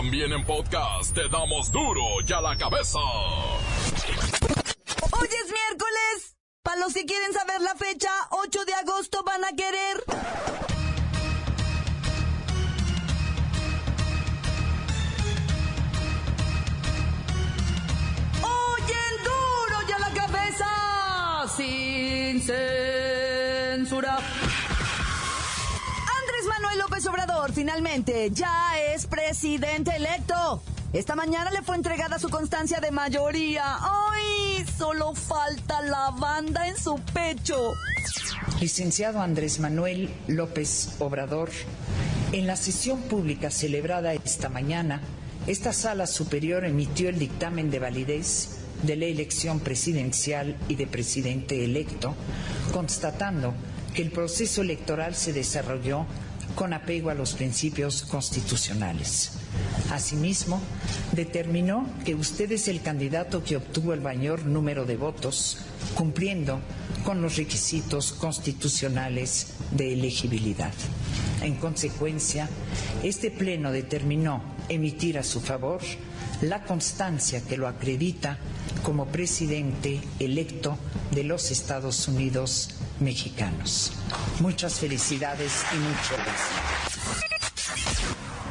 También en podcast te damos duro y a la cabeza. Hoy es miércoles. Para los que quieren saber la fecha, 8 de agosto van a querer. Obrador finalmente ya es presidente electo. Esta mañana le fue entregada su constancia de mayoría. ¡Ay! Solo falta la banda en su pecho. Licenciado Andrés Manuel López Obrador, en la sesión pública celebrada esta mañana, esta sala superior emitió el dictamen de validez de la elección presidencial y de presidente electo, constatando que el proceso electoral se desarrolló con apego a los principios constitucionales. Asimismo, determinó que usted es el candidato que obtuvo el mayor número de votos, cumpliendo con los requisitos constitucionales de elegibilidad. En consecuencia, este Pleno determinó emitir a su favor la constancia que lo acredita como presidente electo de los Estados Unidos mexicanos. Muchas felicidades y mucho éxito.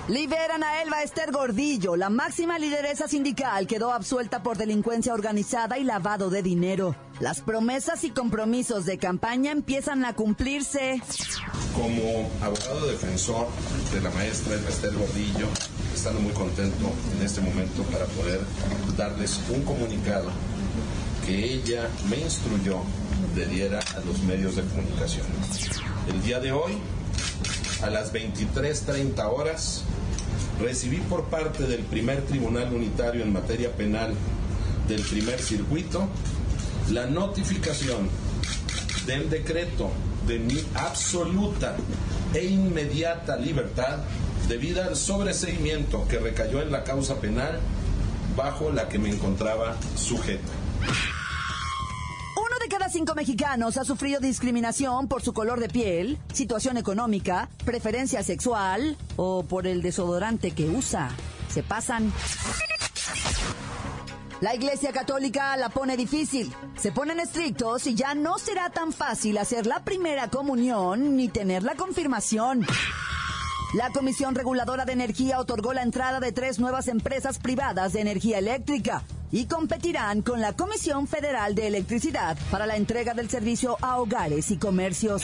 Liberan a Elba Esther Gordillo, la máxima lideresa sindical quedó absuelta por delincuencia organizada y lavado de dinero. Las promesas y compromisos de campaña empiezan a cumplirse. Como abogado defensor de la maestra Elba Esther Gordillo, estando muy contento en este momento para poder darles un comunicado que ella me instruyó de diera a los medios de comunicación. El día de hoy, a las 23.30 horas, recibí por parte del primer tribunal unitario en materia penal del primer circuito la notificación del decreto de mi absoluta e inmediata libertad debido al sobreseimiento que recayó en la causa penal bajo la que me encontraba sujeta. Cinco mexicanos ha sufrido discriminación por su color de piel, situación económica, preferencia sexual o por el desodorante que usa. Se pasan. La Iglesia Católica la pone difícil. Se ponen estrictos y ya no será tan fácil hacer la primera comunión ni tener la confirmación. La Comisión Reguladora de Energía otorgó la entrada de tres nuevas empresas privadas de energía eléctrica y competirán con la Comisión Federal de Electricidad para la entrega del servicio a hogares y comercios.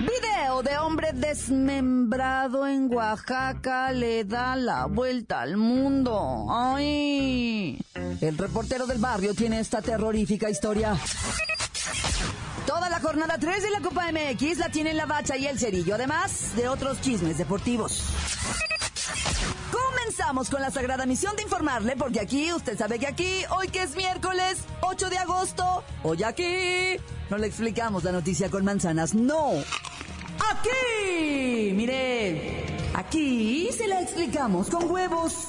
Video de hombre desmembrado en Oaxaca le da la vuelta al mundo. ¡Ay! El reportero del barrio tiene esta terrorífica historia. Toda la jornada 3 de la Copa MX la tienen la Bacha y el Cerillo, además de otros chismes deportivos. Con la sagrada misión de informarle, porque aquí, usted sabe que aquí, hoy que es miércoles 8 de agosto, hoy aquí, no le explicamos la noticia con manzanas, no. Aquí, mire, aquí se la explicamos con huevos.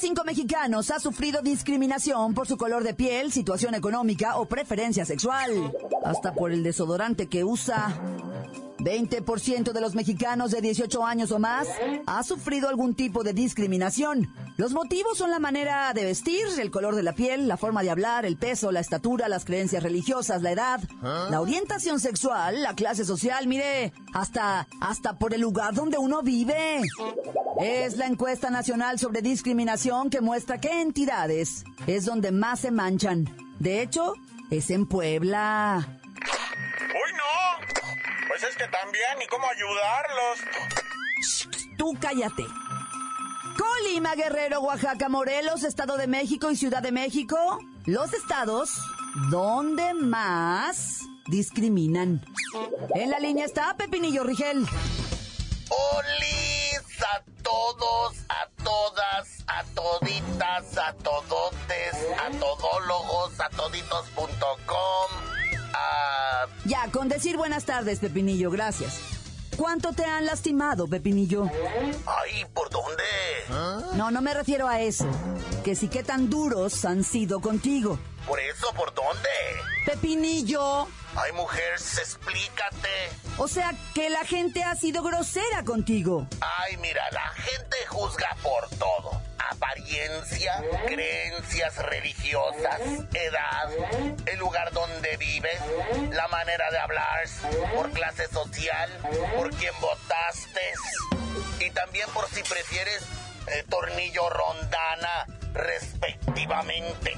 Cinco mexicanos ha sufrido discriminación por su color de piel, situación económica o preferencia sexual. Hasta por el desodorante que usa. 20% de los mexicanos de 18 años o más ha sufrido algún tipo de discriminación. Los motivos son la manera de vestir, el color de la piel, la forma de hablar, el peso, la estatura, las creencias religiosas, la edad, la orientación sexual, la clase social, mire, hasta hasta por el lugar donde uno vive. Es la encuesta nacional sobre discriminación que muestra qué entidades es donde más se manchan. De hecho, es en Puebla. ¡Uy, no! Pues es que también, ¿y cómo ayudarlos? Tú cállate. Colima, Guerrero, Oaxaca, Morelos, Estado de México y Ciudad de México, los estados donde más discriminan. En la línea está Pepinillo Rigel. Olis a todos, a todas, a toditas, a todotes, a todólogos, a toditos.com. A... Ya, con decir buenas tardes, Pepinillo, gracias. ¿Cuánto te han lastimado, Pepinillo? Ay, ¿por dónde? No, no me refiero a eso. Que sí qué tan duros han sido contigo. ¿Por eso, por dónde? Pepinillo. Ay, mujer, explícate. O sea, que la gente ha sido grosera contigo. Ay, mira, la gente juzga por todo. Apariencia, creencias religiosas, edad, el lugar donde vives, la manera de hablar, por clase social, por quién votaste y también por si prefieres eh, tornillo rondana, respectivamente.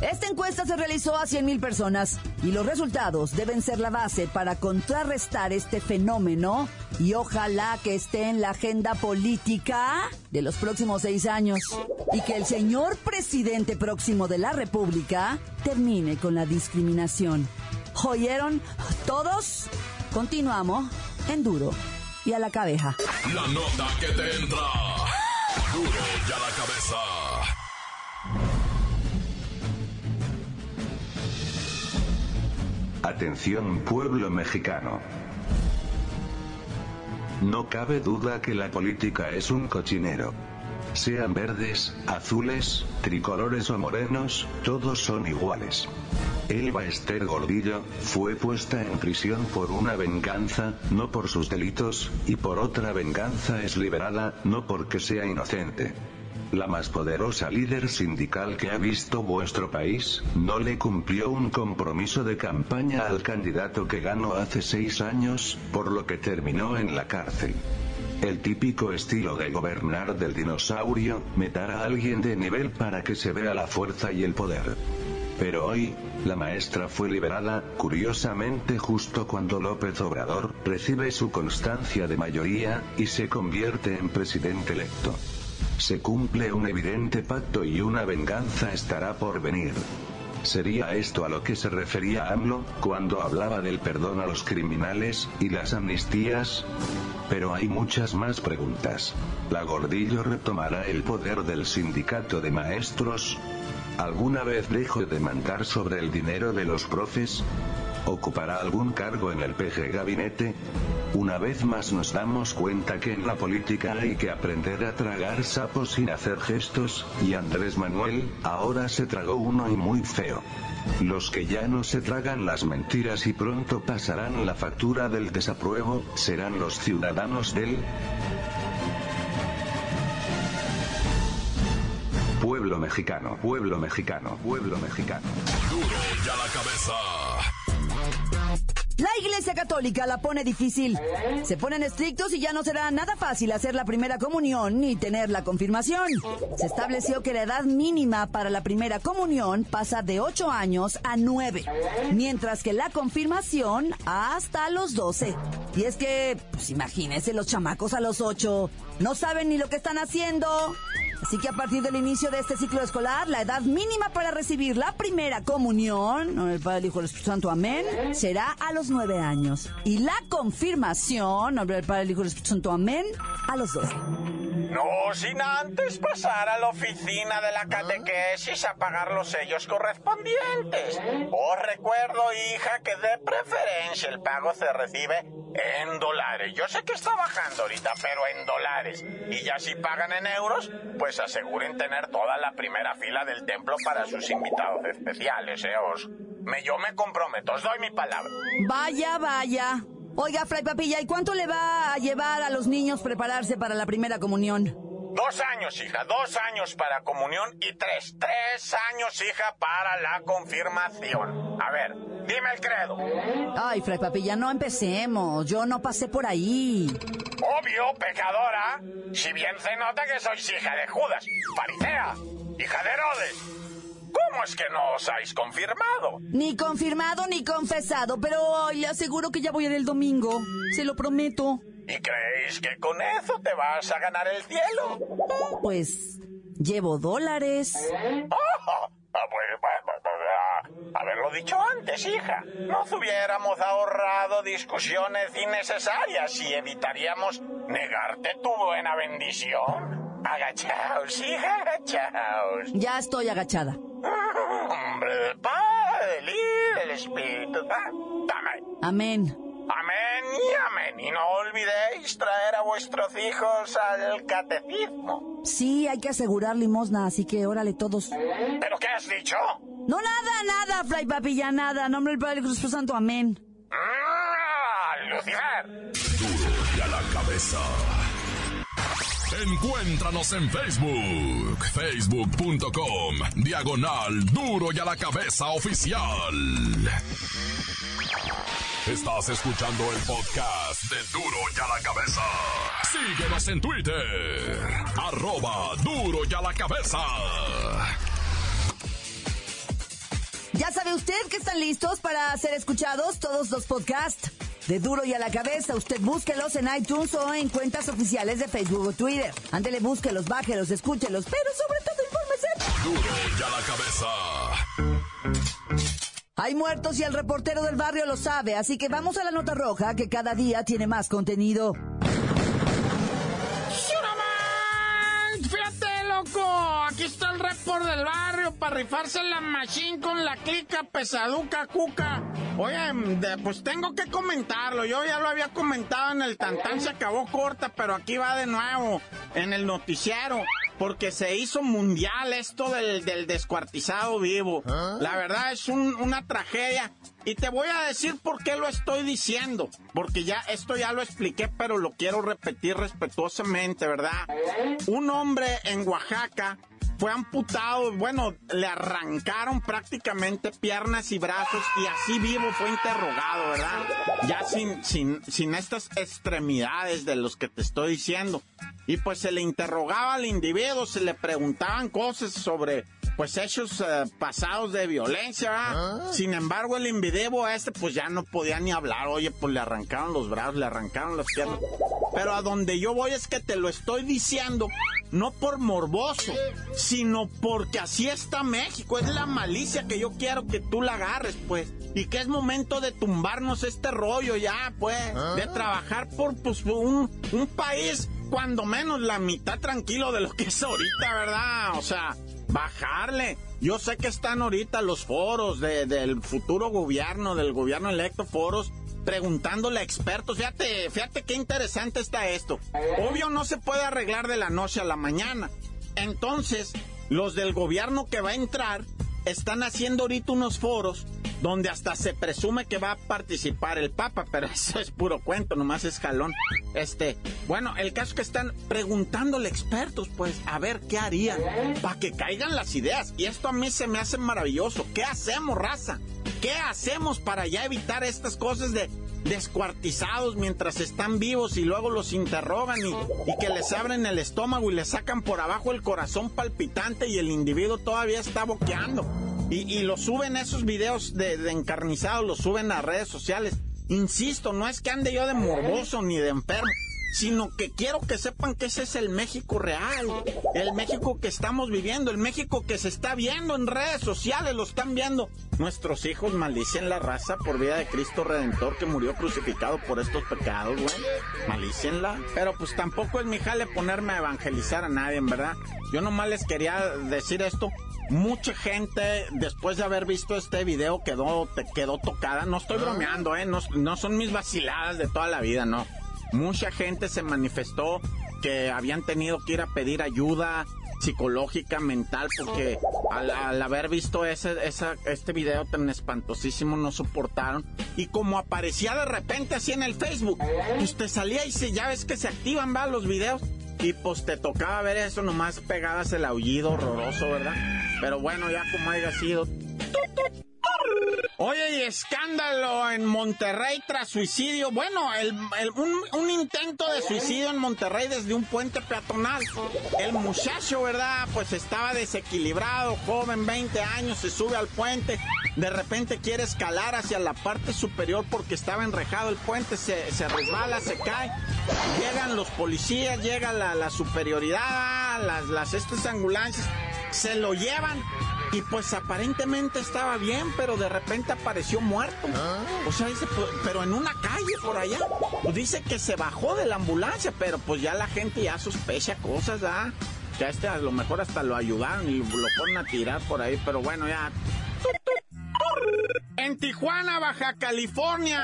Esta encuesta se realizó a 100.000 personas y los resultados deben ser la base para contrarrestar este fenómeno y ojalá que esté en la agenda política de los próximos seis años y que el señor presidente próximo de la República termine con la discriminación. ¿Oyeron todos? Continuamos en duro y a la cabeza. La nota que te entra. Duro y a la cabeza. Atención pueblo mexicano. No cabe duda que la política es un cochinero. Sean verdes, azules, tricolores o morenos, todos son iguales. Elba Esther Gordillo, fue puesta en prisión por una venganza, no por sus delitos, y por otra venganza es liberada, no porque sea inocente. La más poderosa líder sindical que ha visto vuestro país, no le cumplió un compromiso de campaña al candidato que ganó hace seis años, por lo que terminó en la cárcel. El típico estilo de gobernar del dinosaurio, meter a alguien de nivel para que se vea la fuerza y el poder. Pero hoy, la maestra fue liberada, curiosamente justo cuando López Obrador recibe su constancia de mayoría, y se convierte en presidente electo. Se cumple un evidente pacto y una venganza estará por venir. ¿Sería esto a lo que se refería AMLO, cuando hablaba del perdón a los criminales, y las amnistías? Pero hay muchas más preguntas. ¿La Gordillo retomará el poder del sindicato de maestros? ¿Alguna vez dejó de mandar sobre el dinero de los profes? ¿Ocupará algún cargo en el PG Gabinete? Una vez más nos damos cuenta que en la política hay que aprender a tragar sapos sin hacer gestos, y Andrés Manuel, ahora se tragó uno y muy feo. Los que ya no se tragan las mentiras y pronto pasarán la factura del desapruebo, serán los ciudadanos del pueblo mexicano, pueblo mexicano, pueblo mexicano. Duro y a la cabeza. La Iglesia Católica la pone difícil. Se ponen estrictos y ya no será nada fácil hacer la primera comunión ni tener la confirmación. Se estableció que la edad mínima para la primera comunión pasa de 8 años a 9, mientras que la confirmación hasta los 12. Y es que, pues imagínense los chamacos a los 8, no saben ni lo que están haciendo. Así que a partir del inicio de este ciclo escolar, la edad mínima para recibir la primera comunión, no, el Padre, el Hijo y el Espíritu Santo, amén, será a los nueve años. Y la confirmación, nombre del Padre, el Hijo y el Espíritu Santo, amén, a los doce. No sin antes pasar a la oficina de la catequesis a pagar los sellos correspondientes. Os recuerdo, hija, que de preferencia el pago se recibe en dólares. Yo sé que está bajando ahorita, pero en dólares. Y ya si pagan en euros, pues aseguren tener toda la primera fila del templo para sus invitados especiales, ¿eh? Os, me, yo me comprometo, os doy mi palabra. Vaya, vaya. Oiga, Fray Papilla, ¿y cuánto le va a llevar a los niños prepararse para la primera comunión? Dos años, hija, dos años para comunión y tres, tres años, hija, para la confirmación. A ver, dime el credo. Ay, Fray Papilla, no empecemos. Yo no pasé por ahí. Obvio, pecadora. Si bien se nota que sois hija de Judas, farisea, hija de Herodes. ¿Cómo es que no os habéis confirmado? Ni confirmado ni confesado, pero ay, le aseguro que ya voy a ir el domingo. Se lo prometo. ¿Y creéis que con eso te vas a ganar el cielo? Pues llevo dólares. Pues, pues, pues, pues, ah. Haberlo dicho antes, hija. Nos hubiéramos ahorrado discusiones innecesarias y evitaríamos negarte tu buena bendición. Agachaos, hija, agachaos. Ya estoy agachada. Hombre del Padre, Hijo, del Espíritu. Ah, Dame. Amén. Amén y amén. Y no olvidéis traer a vuestros hijos al catecismo. Sí, hay que asegurar limosna, así que órale todos. ¿Pero qué has dicho? No, nada, nada, Fly Papi, ya nada. Nombre del Padre del Espíritu Santo, amén. ¡Ah, Lucifer! Duro y a la cabeza. Encuéntranos en Facebook, facebook.com, diagonal duro y a la cabeza oficial. Estás escuchando el podcast de Duro y a la cabeza. Síguenos en Twitter, arroba duro y a la cabeza. ¿Ya sabe usted que están listos para ser escuchados todos los podcasts? De duro y a la cabeza, usted búsquelos en iTunes o en cuentas oficiales de Facebook o Twitter. Ándele, búsquelos, bájelos, escúchelos, pero sobre todo infórmese. Duro y a la cabeza. Hay muertos y el reportero del barrio lo sabe, así que vamos a la nota roja que cada día tiene más contenido. Loco. Aquí está el report del barrio para rifarse la machine con la clica pesaduca cuca. Oye, pues tengo que comentarlo. Yo ya lo había comentado en el Tantán, se acabó corta, pero aquí va de nuevo, en el noticiero. Porque se hizo mundial esto del, del descuartizado vivo. La verdad es un- una tragedia. Y te voy a decir por qué lo estoy diciendo. Porque ya esto ya lo expliqué, pero lo quiero repetir respetuosamente, ¿verdad? Un hombre en Oaxaca fue amputado, bueno, le arrancaron prácticamente piernas y brazos y así vivo fue interrogado, ¿verdad? Ya sin, sin, sin estas extremidades de los que te estoy diciendo. Y pues se le interrogaba al individuo, se le preguntaban cosas sobre pues hechos eh, pasados de violencia, ¿verdad? Sin embargo, el individuo este pues ya no podía ni hablar, oye, pues le arrancaron los brazos, le arrancaron las piernas. Pero a donde yo voy es que te lo estoy diciendo, no por morboso, sino porque así está México, es la malicia que yo quiero que tú la agarres, pues. Y que es momento de tumbarnos este rollo ya, pues, de trabajar por pues, un, un país cuando menos la mitad tranquilo de lo que es ahorita, ¿verdad? O sea, bajarle. Yo sé que están ahorita los foros de- del futuro gobierno, del gobierno electo, foros preguntándole a expertos. Fíjate, fíjate qué interesante está esto. Obvio no se puede arreglar de la noche a la mañana. Entonces, los del gobierno que va a entrar están haciendo ahorita unos foros donde hasta se presume que va a participar el Papa, pero eso es puro cuento, nomás es jalón. Este, bueno, el caso que están preguntándole expertos, pues, a ver qué harían para que caigan las ideas. Y esto a mí se me hace maravilloso. ¿Qué hacemos, raza? ¿Qué hacemos para ya evitar estas cosas de descuartizados mientras están vivos y luego los interrogan y, y que les abren el estómago y les sacan por abajo el corazón palpitante y el individuo todavía está boqueando? Y, y lo suben esos videos de, de encarnizados, los suben a redes sociales. Insisto, no es que ande yo de morboso ni de enfermo, sino que quiero que sepan que ese es el México real, el México que estamos viviendo, el México que se está viendo en redes sociales, lo están viendo. Nuestros hijos maldicen la raza por vida de Cristo Redentor que murió crucificado por estos pecados, güey. Malícenla. Pero pues tampoco es mi jale ponerme a evangelizar a nadie, en verdad. Yo nomás les quería decir esto. Mucha gente, después de haber visto este video, quedó, te quedó tocada. No estoy bromeando, ¿eh? No, no son mis vaciladas de toda la vida, no. Mucha gente se manifestó que habían tenido que ir a pedir ayuda psicológica, mental, porque al, al haber visto ese, esa, este video tan espantosísimo no soportaron. Y como aparecía de repente así en el Facebook, pues te salía y se, ya ves que se activan, va, los videos. Y pues te tocaba ver eso, nomás pegadas el aullido horroroso, ¿verdad? Pero bueno, ya como haya sido. Oye, y escándalo en Monterrey tras suicidio. Bueno, el, un, intento de suicidio en Monterrey desde un puente peatonal. El muchacho, ¿verdad? Pues estaba desequilibrado, joven, 20 años, se sube al puente. De repente quiere escalar hacia la parte superior porque estaba enrejado el puente, se, se resbala, se cae. Llegan los policías, llega la, la superioridad, las, las estas ambulancias, se lo llevan Y pues aparentemente estaba bien, pero de repente apareció muerto. O sea, dice, pues, pero en una calle por allá. Pues dice que se bajó de la ambulancia, pero pues ya la gente ya sospecha cosas, ¿ah? Que a este a lo mejor hasta lo ayudaron y lo ponen a tirar por ahí, pero bueno, ya. En Tijuana, Baja California,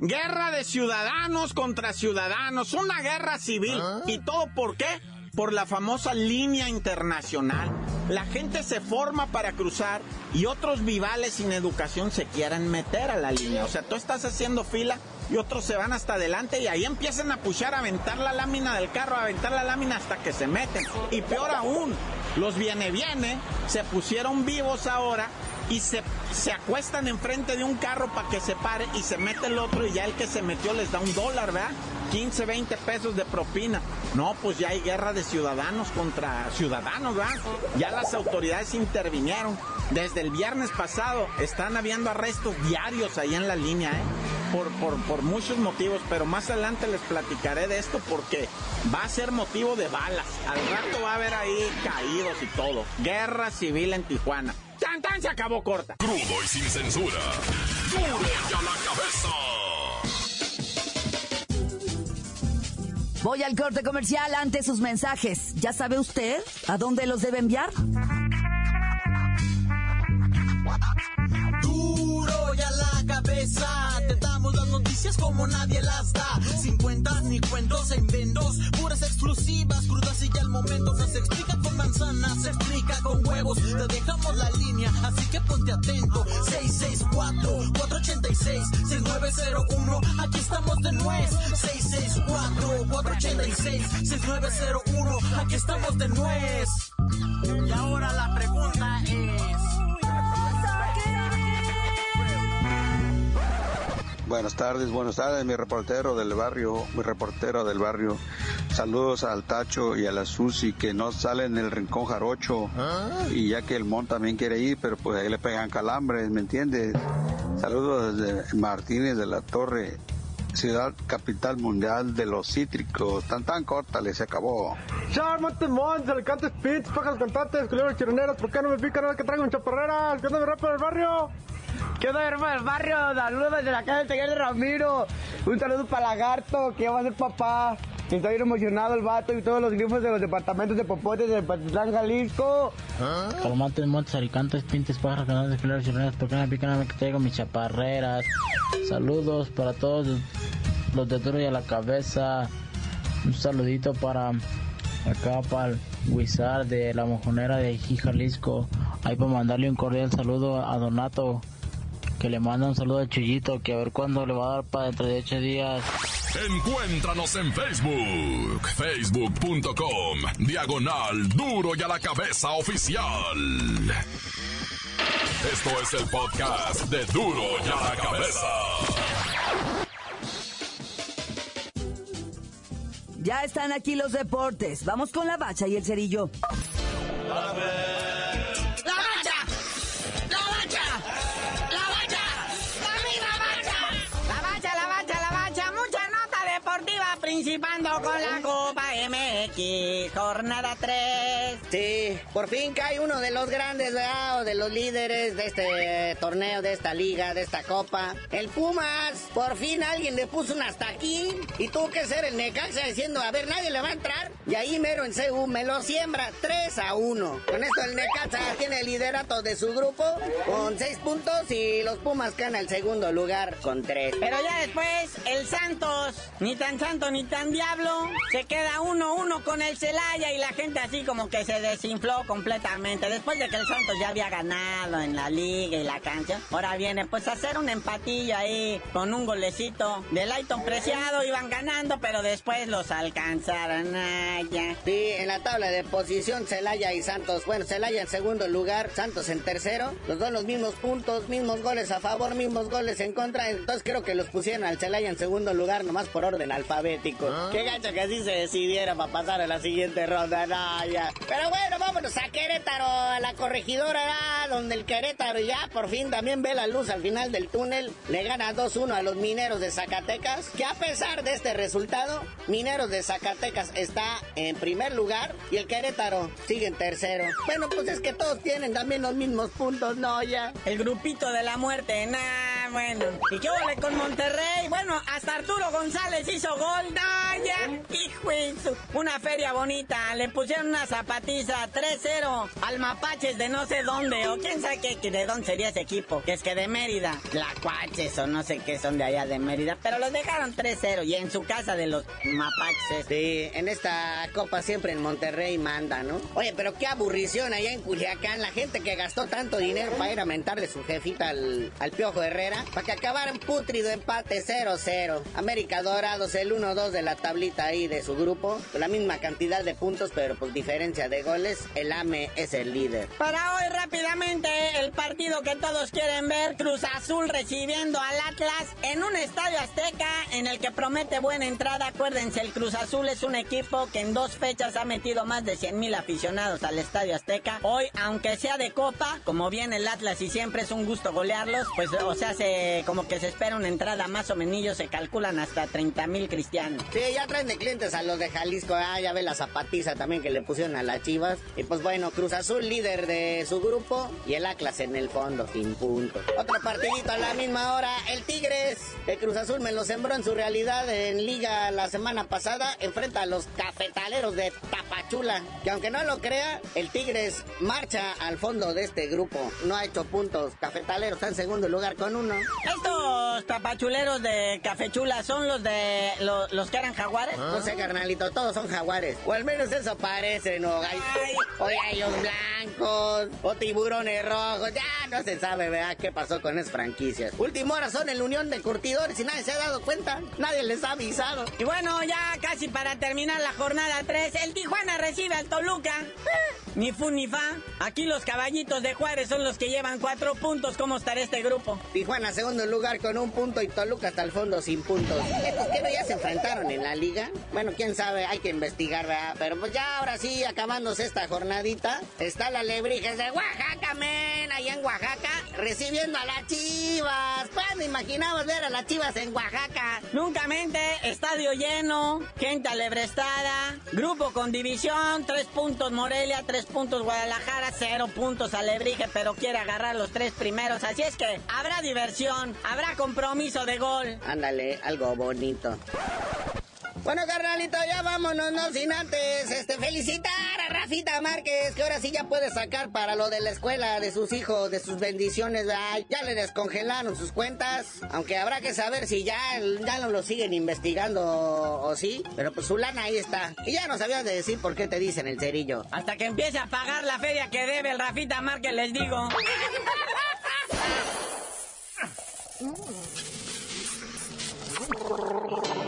guerra de ciudadanos contra ciudadanos, una guerra civil. ¿Y todo por qué? Por la famosa línea internacional. La gente se forma para cruzar y otros vivales sin educación se quieran meter a la línea. O sea, tú estás haciendo fila y otros se van hasta adelante y ahí empiezan a puchar, a aventar la lámina del carro, a aventar la lámina hasta que se meten. Y peor aún, los viene viene se pusieron vivos ahora y se, se acuestan enfrente de un carro para que se pare y se mete el otro y ya el que se metió les da un dólar, ¿verdad? 15, 20 pesos de propina. No, pues ya hay guerra de ciudadanos contra ciudadanos, ¿verdad? Ya las autoridades intervinieron. Desde el viernes pasado están habiendo arrestos diarios ahí en la línea, ¿eh? Por, por, por muchos motivos, pero más adelante les platicaré de esto porque va a ser motivo de balas. Al rato va a haber ahí caídos y todo. Guerra civil en Tijuana. ¡Tan, tan! Se acabó corta. Crudo y sin censura. ¡Duro y a la cabeza! Voy al corte comercial ante sus mensajes. ¿Ya sabe usted a dónde los debe enviar? Duro y a la cabeza, te damos noticias como nadie las da. Sin cuentas ni cuentos en vendos, puras exclusivas, crudas y ya el momento. Se explica con manzanas, se explica con huevos. Te dejamos la línea, así que ponte atento. 664-486-6901, aquí estamos de nuez. 664-486-6901, aquí estamos de nuez. Y ahora la pregunta es... Buenas tardes, buenas tardes, mi reportero del barrio, mi reportero del barrio. Saludos al Tacho y a la Susi que no salen del rincón jarocho. Y ya que el Mon también quiere ir, pero pues ahí le pegan calambres, ¿me entiendes? Saludos desde Martínez de la Torre, ciudad capital mundial de los cítricos. Tan tan corta, se acabó. Charmante Mons, Alicantes Pits, pájaros cantantes, culeros chironeros, ¿por qué no me pican ahora que traigo un chaparrera? ¿Qué onda mi rap del barrio? ¿Qué onda rap del barrio? Saludos desde la calle del taller de Ramiro. Un saludo para Lagarto, que va a ser papá. Estoy bien emocionado el vato y todos los grifos de los departamentos de Popotes de Patitlán, Jalisco. Calmantes, montes, alicantes, pintes, pájaros, canales, culeros chironeros, ¿por qué no me pican ahora que traigo mis chaparreras? Saludos para todos los de duro y a la cabeza. Un saludito para acá para el Wizard de la mojonera de Jalisco. Ahí para mandarle un cordial saludo a Donato. Que le manda un saludo a Chuyito, que a ver cuándo le va a dar para dentro de ocho días. Encuéntranos en Facebook, facebook.com, diagonal duro y a la cabeza oficial. Esto es el podcast de duro y a la cabeza. Ya están aquí los deportes. Vamos con la bacha y el cerillo. ¡La principando con la Copa MX, jornada 3. Sí, por fin cae uno de los grandes. O de los líderes de este torneo, de esta liga, de esta copa. El Pumas, por fin alguien le puso un hasta aquí. Y tuvo que ser el Necaxa diciendo, a ver, nadie le va a entrar. Y ahí mero en CU me lo siembra 3 a 1. Con esto el Necaxa tiene el liderato de su grupo con 6 puntos y los Pumas quedan al segundo lugar con 3. Pero ya después, el Santos, ni tan santo ni tan diablo, se queda 1-1 con el Celaya y la gente así como que se desinfló completamente. Después de que el Santos ya había ganado en la liga y la cancha, ahora viene pues a hacer un empatillo ahí con un golecito de Lighton Preciado. Iban ganando, pero después los alcanzaron. Ay, ya. Sí, en la tabla de posición Celaya y Santos. Bueno, Celaya en segundo lugar, Santos en tercero. Los dos los mismos puntos, mismos goles a favor, mismos goles en contra. Entonces creo que los pusieron al Celaya en segundo lugar nomás por orden alfabético. Qué gacho que así se decidiera para pasar a la siguiente ronda. No, ya. Pero Bueno, vámonos a Querétaro, a la corregidora, donde el Querétaro ya por fin también ve la luz al final del túnel. Le gana 2-1 a los mineros de Zacatecas, que a pesar de este resultado, Mineros de Zacatecas está en primer lugar y el Querétaro sigue en tercero. Bueno, pues es que todos tienen también los mismos puntos, ¿no? Ya. El grupito de la muerte, nah, bueno. ¿Y qué huele con Monterrey? Bueno, hasta Arturo González hizo gol, nah, ya. Hijo Una feria bonita, le pusieron una zapatiza 3-0 al Mapaches de no sé dónde, o quién sabe de dónde sería ese equipo, que es que de Mérida, Tlacuaches o no sé qué son de allá de Mérida, pero los dejaron 3-0 y en su casa de los Mapaches. Sí, en esta copa siempre en Monterrey manda, ¿no? Oye, pero qué aburrición allá en Culiacán, la gente que gastó tanto dinero para ir a mentarle su jefita al, al Piojo Herrera, para que acabaran putrido empate 0-0. América Dorados, el 1-2 de la tablita ahí de su grupo, con la misma cantidad de puntos, pero por diferencia de goles, el AME es el líder. Para hoy rápidamente el partido que todos quieren ver, Cruz Azul recibiendo al Atlas en un estadio azteca en el que promete buena entrada. Acuérdense, el Cruz Azul es un equipo que en dos fechas ha metido más de 100 mil aficionados al estadio azteca. Hoy, aunque sea de copa, como viene el Atlas y siempre es un gusto golearlos, pues o sea, se, como que se espera una entrada más o menos, se calculan hasta 30 mil cristianos. Sí, ya traen de clientes a los de Jalisco. Ah, ya ve la zapatiza también que le pusieron a las chivas. Y pues bueno, Cruz Azul líder de su grupo y el Atlas en el fondo, sin punto. Otro partidito a la misma hora. El Tigres, que Cruz Azul me lo sembró en su realidad en Liga la semana pasada. Enfrenta a los cafetaleros de Tapachula. Que aunque no lo crea, el Tigres marcha al fondo de este grupo. No ha hecho puntos. Cafetaleros está en segundo lugar con uno. Estos tapachuleros de Cafechula son los de lo- los que eran jaguares. No sé, carnalito, todos son jaguares. O al menos eso parece, ¿no? Hay, o gallos blancos, o tiburones rojos. Ya no se sabe, ¿verdad? ¿Qué pasó con esas franquicias? Última hora son el Unión de Curtidores y nadie se ha dado cuenta. Nadie les ha avisado. Y bueno, ya casi para terminar la jornada 3, el Tijuana recibe al Toluca. Ni fu ni fa. Aquí los caballitos de Juárez son los que llevan cuatro puntos. ¿Cómo estará este grupo? Tijuana, segundo lugar con un punto y Toluca hasta el fondo sin puntos. ¿Estos que no ya se enfrentaron en la liga? Bueno, quién sabe, hay que investigar, ¿verdad? Pero pues ya ahora sí, acabándose esta jornadita, está la Lebrijes de Oaxaca, men, allá en Oaxaca, recibiendo a las chivas. ¿Cuándo imaginabas ver a las chivas en Oaxaca? Nunca mente, estadio lleno, gente alebrestada, grupo con división, tres puntos Morelia, tres puntos Guadalajara, cero puntos Alebrije, pero quiere agarrar los tres primeros. Así es que habrá diversión, habrá compromiso de gol. Ándale, algo bonito. Bueno, carnalito, ya vámonos, no sin antes, este, felicitar a Rafita Márquez, que ahora sí ya puede sacar para lo de la escuela de sus hijos, de sus bendiciones, ¿verdad? ya le descongelaron sus cuentas, aunque habrá que saber si ya, ya no lo siguen investigando o, o sí, pero pues su lana ahí está. Y ya no sabías de decir por qué te dicen el cerillo. Hasta que empiece a pagar la feria que debe el Rafita Márquez, les digo.